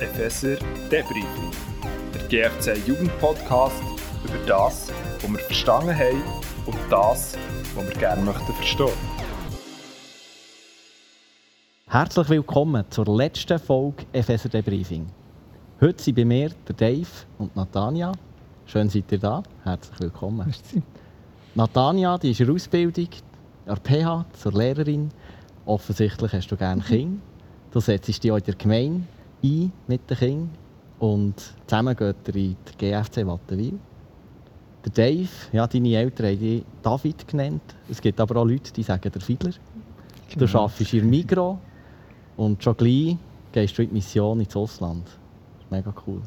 Epheser Debriefing, der GFC Jugendpodcast über das, was wir verstanden haben und das, was wir gerne möchten verstehen. Herzlich willkommen zur letzten Folge Epheser Debriefing. Heute sind bei mir der Dave und Natanja. Schön seid ihr da. Herzlich willkommen. Merci. Natanja, die ist in der Ausbildung an der PH zur Lehrerin. Offensichtlich hast du gerne Kinder. Du setzt dich auch in der Gemeinde ein mit den Kindern und zusammen geht ihr in die GFC Wattenwil. Der Dave, ja, deine Eltern haben dich David genannt. Es gibt aber auch Leute, die sagen der Fiedler. Du Genau. arbeitest in Migro und schon gleich gehst du in die Mission ins Ausland. Mega cool.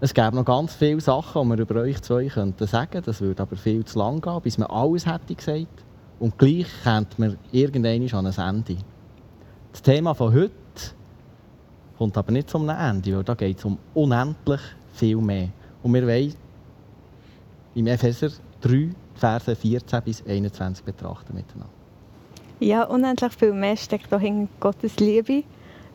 Es gäbe noch ganz viele Sachen, die wir über euch zwei könnten sagen Das würde aber viel zu lang gehen, bis man alles hätte gesagt. Und gleich kommt man irgendwann an ein Ende. Das Thema von heute kommt aber nicht zum Ende, weil da geht es um unendlich viel mehr. Und wir wollen im Epheser 3, die Verse 14 bis 21 betrachten miteinander. Ja, unendlich viel mehr steckt da hinter Gottes Liebe.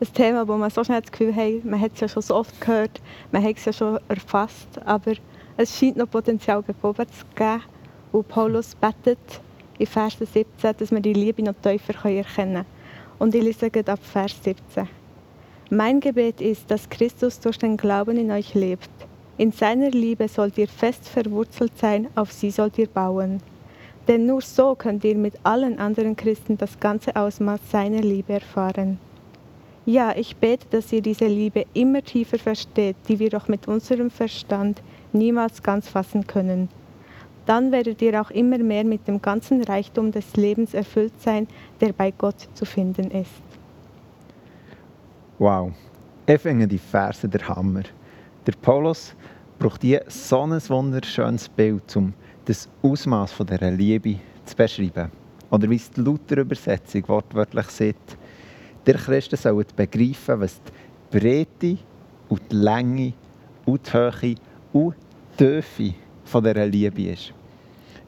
Ein Thema, wo man so schnell das Gefühl hat, man hat es ja schon so oft gehört, man hat es ja schon erfasst, aber es scheint noch Potenzial gegen oben zu geben. Und Paulus betet in Vers 17, dass wir die Liebe noch tiefer erkennen können. Und ich lese ab Vers 17. Mein Gebet ist, dass Christus durch den Glauben in euch lebt. In seiner Liebe sollt ihr fest verwurzelt sein, auf sie sollt ihr bauen. Denn nur so könnt ihr mit allen anderen Christen das ganze Ausmaß seiner Liebe erfahren. Ja, ich bete, dass ihr diese Liebe immer tiefer versteht, die wir doch mit unserem Verstand niemals ganz fassen können. Dann werdet ihr auch immer mehr mit dem ganzen Reichtum des Lebens erfüllt sein, der bei Gott zu finden ist. Wow. Ich finde die Verse der Hammer. Der Paulus braucht hier so ein wunderschönes Bild, um das Ausmaß dieser Liebe zu beschreiben. Oder wie es die Luther-Übersetzung wortwörtlich sagt, der Christen sollen begreifen, was die Breite und die Länge und die Höhe und die Tiefe von dieser Liebe ist.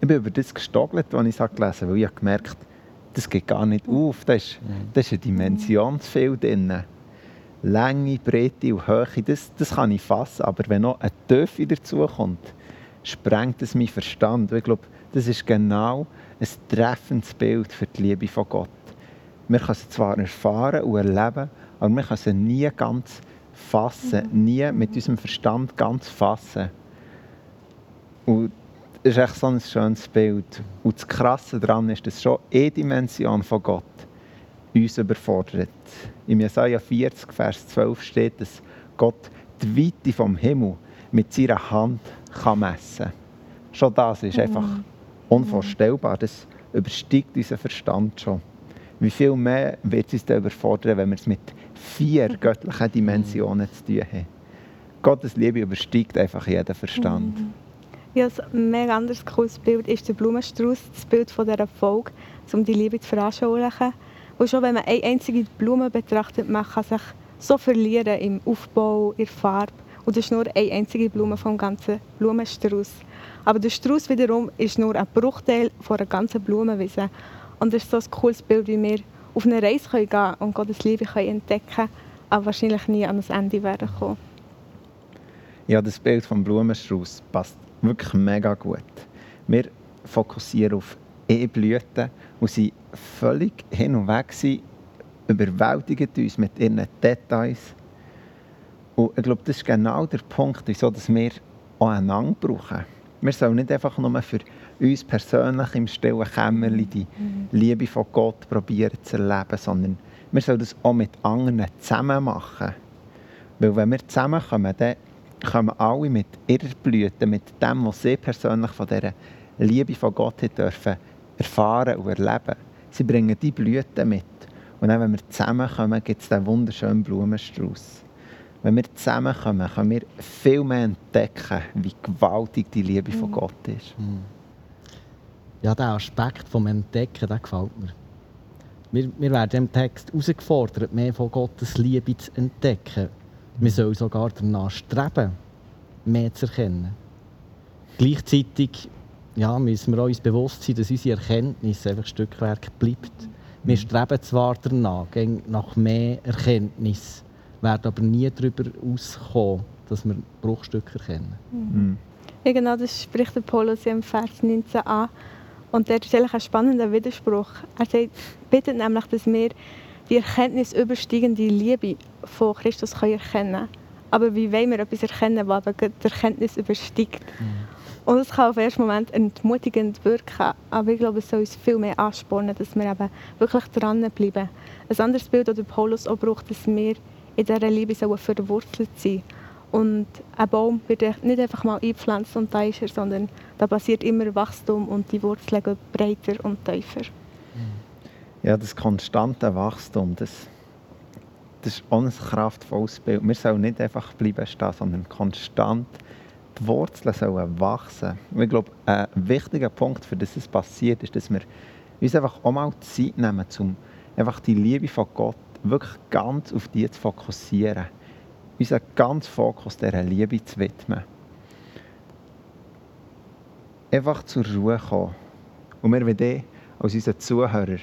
Ich bin über das gestogelt, als ich es gelesen habe, weil ich habe gemerkt das geht gar nicht auf. Da ist, da ist eine Dimension zu viel drin. Länge, Breite und Höhe, das, das kann ich fassen. Aber wenn noch eine Tiefe dazukommt, sprengt es meinen Verstand. Und Ich glaube, das ist genau ein treffendes Bild für die Liebe von Gott. Wir können sie zwar erfahren und erleben, aber wir können sie nie ganz fassen, nie mit unserem Verstand ganz fassen. Und das ist echt so ein schönes Bild. Und das Krasse daran ist, dass schon eine Dimension von Gott uns überfordert. Im Jesaja 40, Vers 12 steht, dass Gott die Weite vom Himmel mit seiner Hand kann messen kann. Schon das ist einfach unvorstellbar. Das übersteigt unseren Verstand schon. Wie viel mehr wird es uns dann überfordern, wenn wir es mit vier göttlichen Dimensionen zu tun haben? Gottes Liebe übersteigt einfach jeden Verstand. Ja, ein mega anderes cooles Bild ist der Blumenstrauß, das Bild von dieser Folge, um die Liebe zu veranschaulichen. Und schon wenn man eine einzige Blume betrachtet, man kann sich so verlieren im Aufbau, in der Farbe. Und das ist nur eine einzige Blume vom ganzen Blumenstrauß. Aber der Strauß wiederum ist nur ein Bruchteil von einer ganzen Blumenwiese. Und das ist so ein cooles Bild, wie wir auf eine Reise gehen können und Gottes Liebe können entdecken aber wahrscheinlich nie an das Ende werden kommen. Ja, das Bild vom Blumenstrauß passt wirklich mega gut. Wir fokussieren auf E-Blüten und sind völlig hin und weg, sind, überwältigen uns mit ihren Details. Und ich glaube, das ist genau der Punkt, wieso dass wir auch einander brauchen. Wir sollen nicht einfach nur für uns persönlich im stillen Kämmerlein die Liebe von Gott probieren zu erleben, sondern wir sollen das auch mit anderen zusammen machen. Weil wenn wir zusammenkommen, dann kommen alle mit ihrer Blüte, mit dem, was sie persönlich von dieser Liebe von Gott haben dürfen erfahren und erleben. Sie bringen die Blüten mit. Und dann, wenn wir zusammenkommen, gibt es diesen wunderschönen Blumenstrauß. Wenn wir zusammenkommen, können wir viel mehr entdecken, wie gewaltig die Liebe von Gott ist. Ja, der Aspekt vom Entdecken, der gefällt mir. Wir, wir werden im Text herausgefordert, mehr von Gottes Liebe zu entdecken. Wir sollen sogar danach streben, mehr zu erkennen. Gleichzeitig ja, müssen wir uns bewusst sein, dass unsere Erkenntnis einfach Stückwerk bleibt. Wir streben zwar danach, gehen nach mehr Erkenntnis, werden aber nie darüber auskommen, dass wir Bruchstücke erkennen. Mhm. Ja, genau, das spricht der Paulus im Vers 19 an. Und der ist eigentlich ein spannender Widerspruch. Er sagt, bittet nämlich, dass wir die Erkenntnis übersteigende Liebe von Christus können erkennen können. Aber wie wollen wir etwas erkennen, was die Erkenntnis übersteigt? Und es kann auf den ersten Moment entmutigend wirken, aber ich glaube, es soll uns viel mehr anspornen, dass wir eben wirklich dranbleiben. Ein anderes Bild, das Paulus auch braucht, dass wir in dieser Liebe sollen verwurzelt sein Und ein Baum wird nicht einfach mal eingepflanzt und da ist er, sondern da passiert immer Wachstum und die Wurzeln gehen breiter und tiefer. Ja, das konstante Wachstum, das, das ist auch ein kraftvolles Bild. Wir sollen nicht einfach bleiben stehen, sondern konstant die Wurzeln sollen wachsen. Und ich glaube, ein wichtiger Punkt, für das es passiert, ist, dass wir uns einfach auch mal Zeit nehmen, um einfach die Liebe von Gott wirklich ganz auf die zu fokussieren. Unseren ganzen Fokus dieser Liebe zu widmen. Einfach zur Ruhe kommen. Und wir wollen als unsere Zuhörer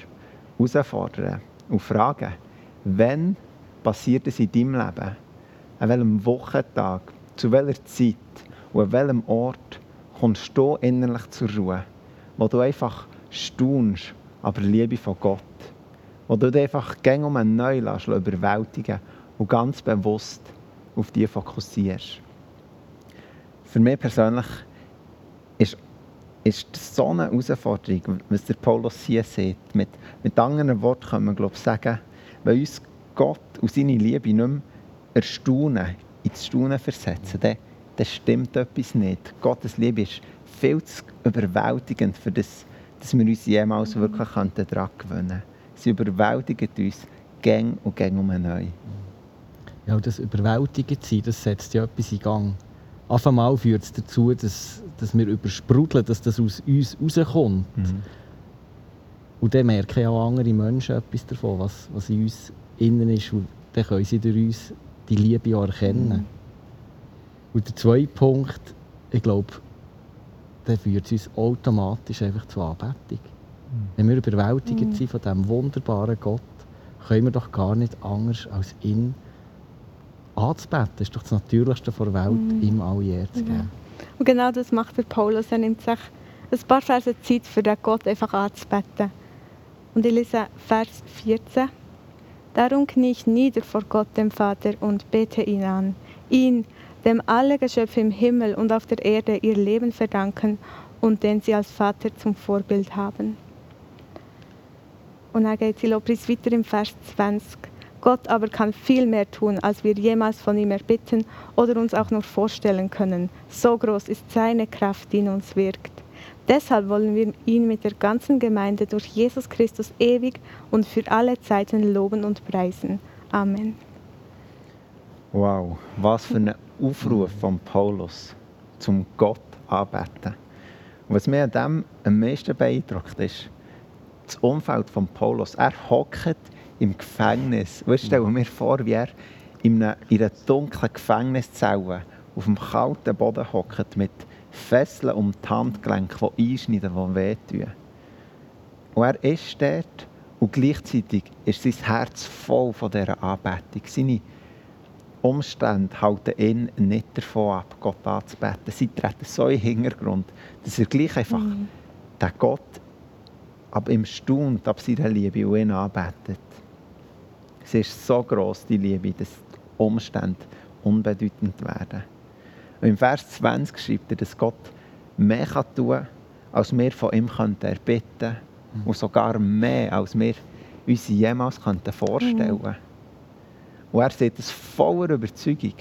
herausfordern und fragen, wann passiert es in deinem Leben? An welchem Wochentag? Zu welcher Zeit? Und an welchem Ort kommst du innerlich zur Ruhe? Wo du einfach staunst, aber Liebe von Gott. Wo du dich einfach gäng um ein neu überwältigen und ganz bewusst auf die fokussierst. Für mich persönlich ist, ist das so eine Herausforderung, was der Paulus hier sieht. Mit, mit anderen Worten kann man glaube ich, sagen, wenn uns Gott und seine Liebe nicht mehr erstaunen, ins Staunen versetzen, dann dann stimmt etwas nicht. Gottes Liebe ist viel zu überwältigend, für das, dass wir uns jemals mhm. wirklich daran gewöhnen könnten. Sie überwältigen uns gäng und gäng um neu. Ja, das überwältigend sein, das setzt ja etwas in Gang. Auf einmal führt es dazu, dass, dass wir übersprudeln, dass das aus uns rauskommt. Mhm. Und dann merken ja auch andere Menschen etwas davon, was, was in uns innen ist. Und dann können sie durch uns die Liebe erkennen. Mhm. Und der zweite Punkt, ich glaube, der führt uns automatisch einfach zur Anbetung. Mhm. Wenn wir überwältigt mhm. sind von diesem wunderbaren Gott, können wir doch gar nicht anders als ihn anzubeten. Das ist doch das Natürlichste der Welt, mhm. ihm alle Ehre zu geben. Und genau das macht der Paulus. Er nimmt sich ein paar Verse Zeit, für den Gott einfach anzubeten. Und ich lese Vers 14. Darum knie ich nieder vor Gott, dem Vater, und bete ihn an. Ihn, dem alle Geschöpfe im Himmel und auf der Erde ihr Leben verdanken und den sie als Vater zum Vorbild haben. Und dann geht die Lobpreis weiter im Vers 20. Gott aber kann viel mehr tun, als wir jemals von ihm erbitten oder uns auch nur vorstellen können. So groß ist seine Kraft, die in uns wirkt. Deshalb wollen wir ihn mit der ganzen Gemeinde durch Jesus Christus ewig und für alle Zeiten loben und preisen. Amen. Wow, was für eine Aufruf von Paulus zum Gott anbeten. Und was mir an dem am meisten beeindruckt ist, das Umfeld von Paulus. Er hockt im Gefängnis. Weißt, stell mir vor, wie er in einer, in einer dunklen Gefängniszelle auf dem kalten Boden hockt mit Fesseln um die Handgelenke, die einschneiden, die wehtun. Und er ist dort und gleichzeitig ist sein Herz voll von dieser Anbetung. Seine Umstände halten ihn nicht davon ab, Gott anzubeten. Sie treten so in den Hintergrund, dass er gleich einfach mhm. den Gott ab ihm staunt, ab seiner Liebe und ihn anbetet. Es ist so groß die Liebe, dass die Umstände unbedeutend werden. Und Im Vers 20 schreibt er, dass Gott mehr tun kann, als wir von ihm erbitten könnten. Mhm. Und sogar mehr, als wir uns jemals vorstellen könnten. Mhm. Und er sieht es voller Überzeugung,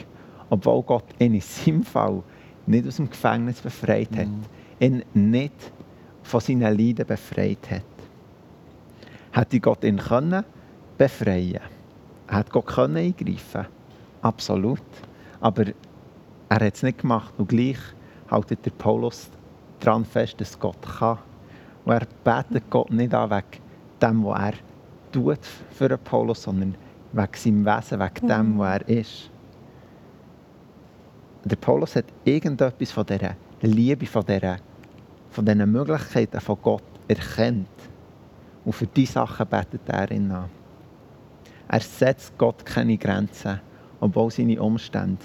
obwohl Gott ihn in seinem Fall nicht aus dem Gefängnis befreit hat, mhm. ihn nicht von seinen Leiden befreit hat. Hätte Gott ihn können befreien Hat Gott können eingreifen Absolut. Aber er hat es nicht gemacht. Und gleich hält der Paulus daran fest, dass Gott kann. Und er betet Gott nicht an wegen dem, was er tut für den Paulus, sondern wegen seinem Wesen, wegen dem, mhm. wo er ist. Der Paulus hat irgendetwas von dieser Liebe, von, dieser, von diesen Möglichkeiten von Gott erkennt. Und für diese Sachen betet er ihn an. Er setzt Gott keine Grenzen obwohl seine Umstände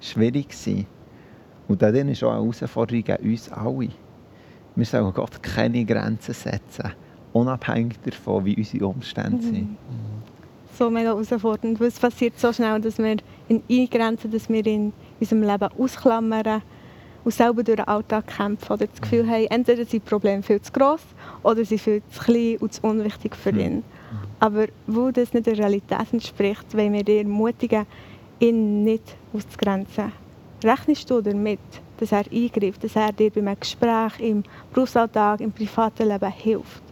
schwierig sind. Und das ist auch eine Herausforderung an uns alle. Wir sollen Gott keine Grenzen setzen, unabhängig davon, wie unsere Umstände sind. So mega herausfordernd, weil es passiert so schnell, dass wir ihn eingrenzen, dass wir in unserem Leben ausklammern und selber durch den Alltag kämpfen oder das Gefühl haben, entweder sind die Probleme viel zu gross oder sie viel zu klein und zu unwichtig für ihn. Aber wo das nicht der Realität entspricht, wollen wir dir ermutigen, ihn nicht auszugrenzen. Rechnest du damit, dass er eingreift, dass er dir beim Gespräch, im Berufsalltag, im privaten Leben hilft?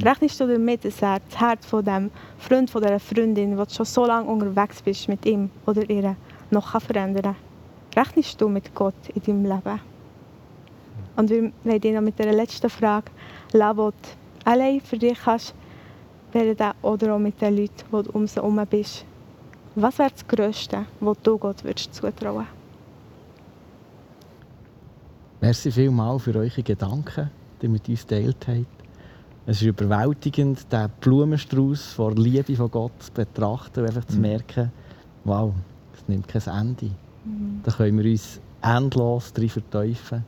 Rechnest du damit, dass er das Herz von dem Freund, von dieser Freundin, wo du schon so lange unterwegs bist mit ihm oder ihr, noch verändern kann? Rechnest du mit Gott in deinem Leben? Und wir wollen dich noch mit der letzten Frage lassen, die allein für dich kannst, während oder auch mit den Leuten, die du um sie herum bist. Was wäre das Größte, was du Gott würdest zutrauen Merci vielmals für eure Gedanken, die ihr mit uns geteilt habt. Es ist überwältigend, den Blumenstrauß vor Liebe von Gott zu betrachten und einfach zu merken, wow, es nimmt kein Ende. Da können wir uns endlos drin verteufeln.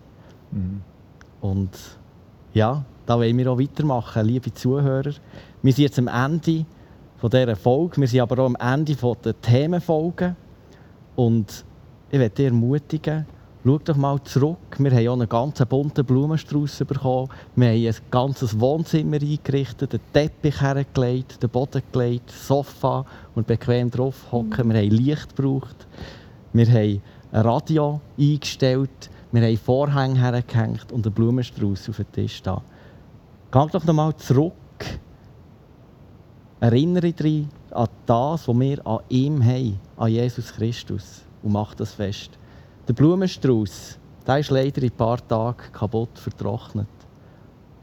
Und ja, da wollen wir auch weitermachen, liebe Zuhörer. Wir sind jetzt am Ende von dieser Folge, wir sind aber auch am Ende der Themenfolgen. Und ich möchte dich ermutigen, schau doch mal zurück. Wir haben auch einen ganz bunten Blumenstrauß bekommen. Wir haben ein ganzes Wohnzimmer eingerichtet, einen Teppich hergelegt, den Boden gelegt, Sofa und bequem drauf hocken. Wir haben Licht gebraucht. Wir haben ein Radio eingestellt. Wir haben Vorhänge hergehängt und einen Blumenstrauß auf den Tisch da. Geh doch noch mal zurück. Erinnere dich an das, was wir an ihm haben, an Jesus Christus. Und mach das fest. Der Blumenstrauß, der ist leider in ein paar Tagen kaputt, vertrocknet.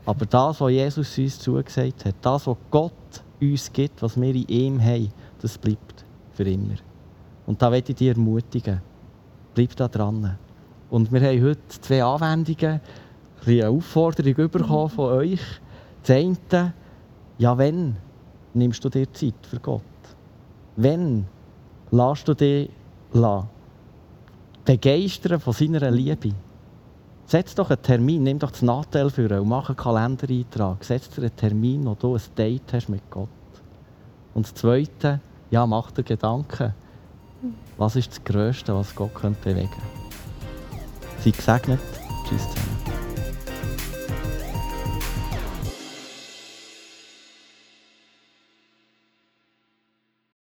Aber das, was Jesus uns zugesagt hat, das, was Gott uns gibt, was wir in ihm haben, das bleibt für immer. Und da möchte ich dich ermutigen. Bleib da dran. Und wir haben heute zwei Anwendungen, eine Aufforderung bekommen von euch. Das eine, ja, wenn nimmst du dir Zeit für Gott? Wenn lässt du dich begeistern von seiner Liebe? Setz doch einen Termin, nimm doch das Nachteil für und mach einen Kalendereintrag. Setz dir einen Termin, wo du ein Date hast mit Gott. Und das Zweite, ja, mach dir Gedanken. Was ist das Größte, was Gott bewegen könnte? Seid gesegnet. Tschüss zusammen.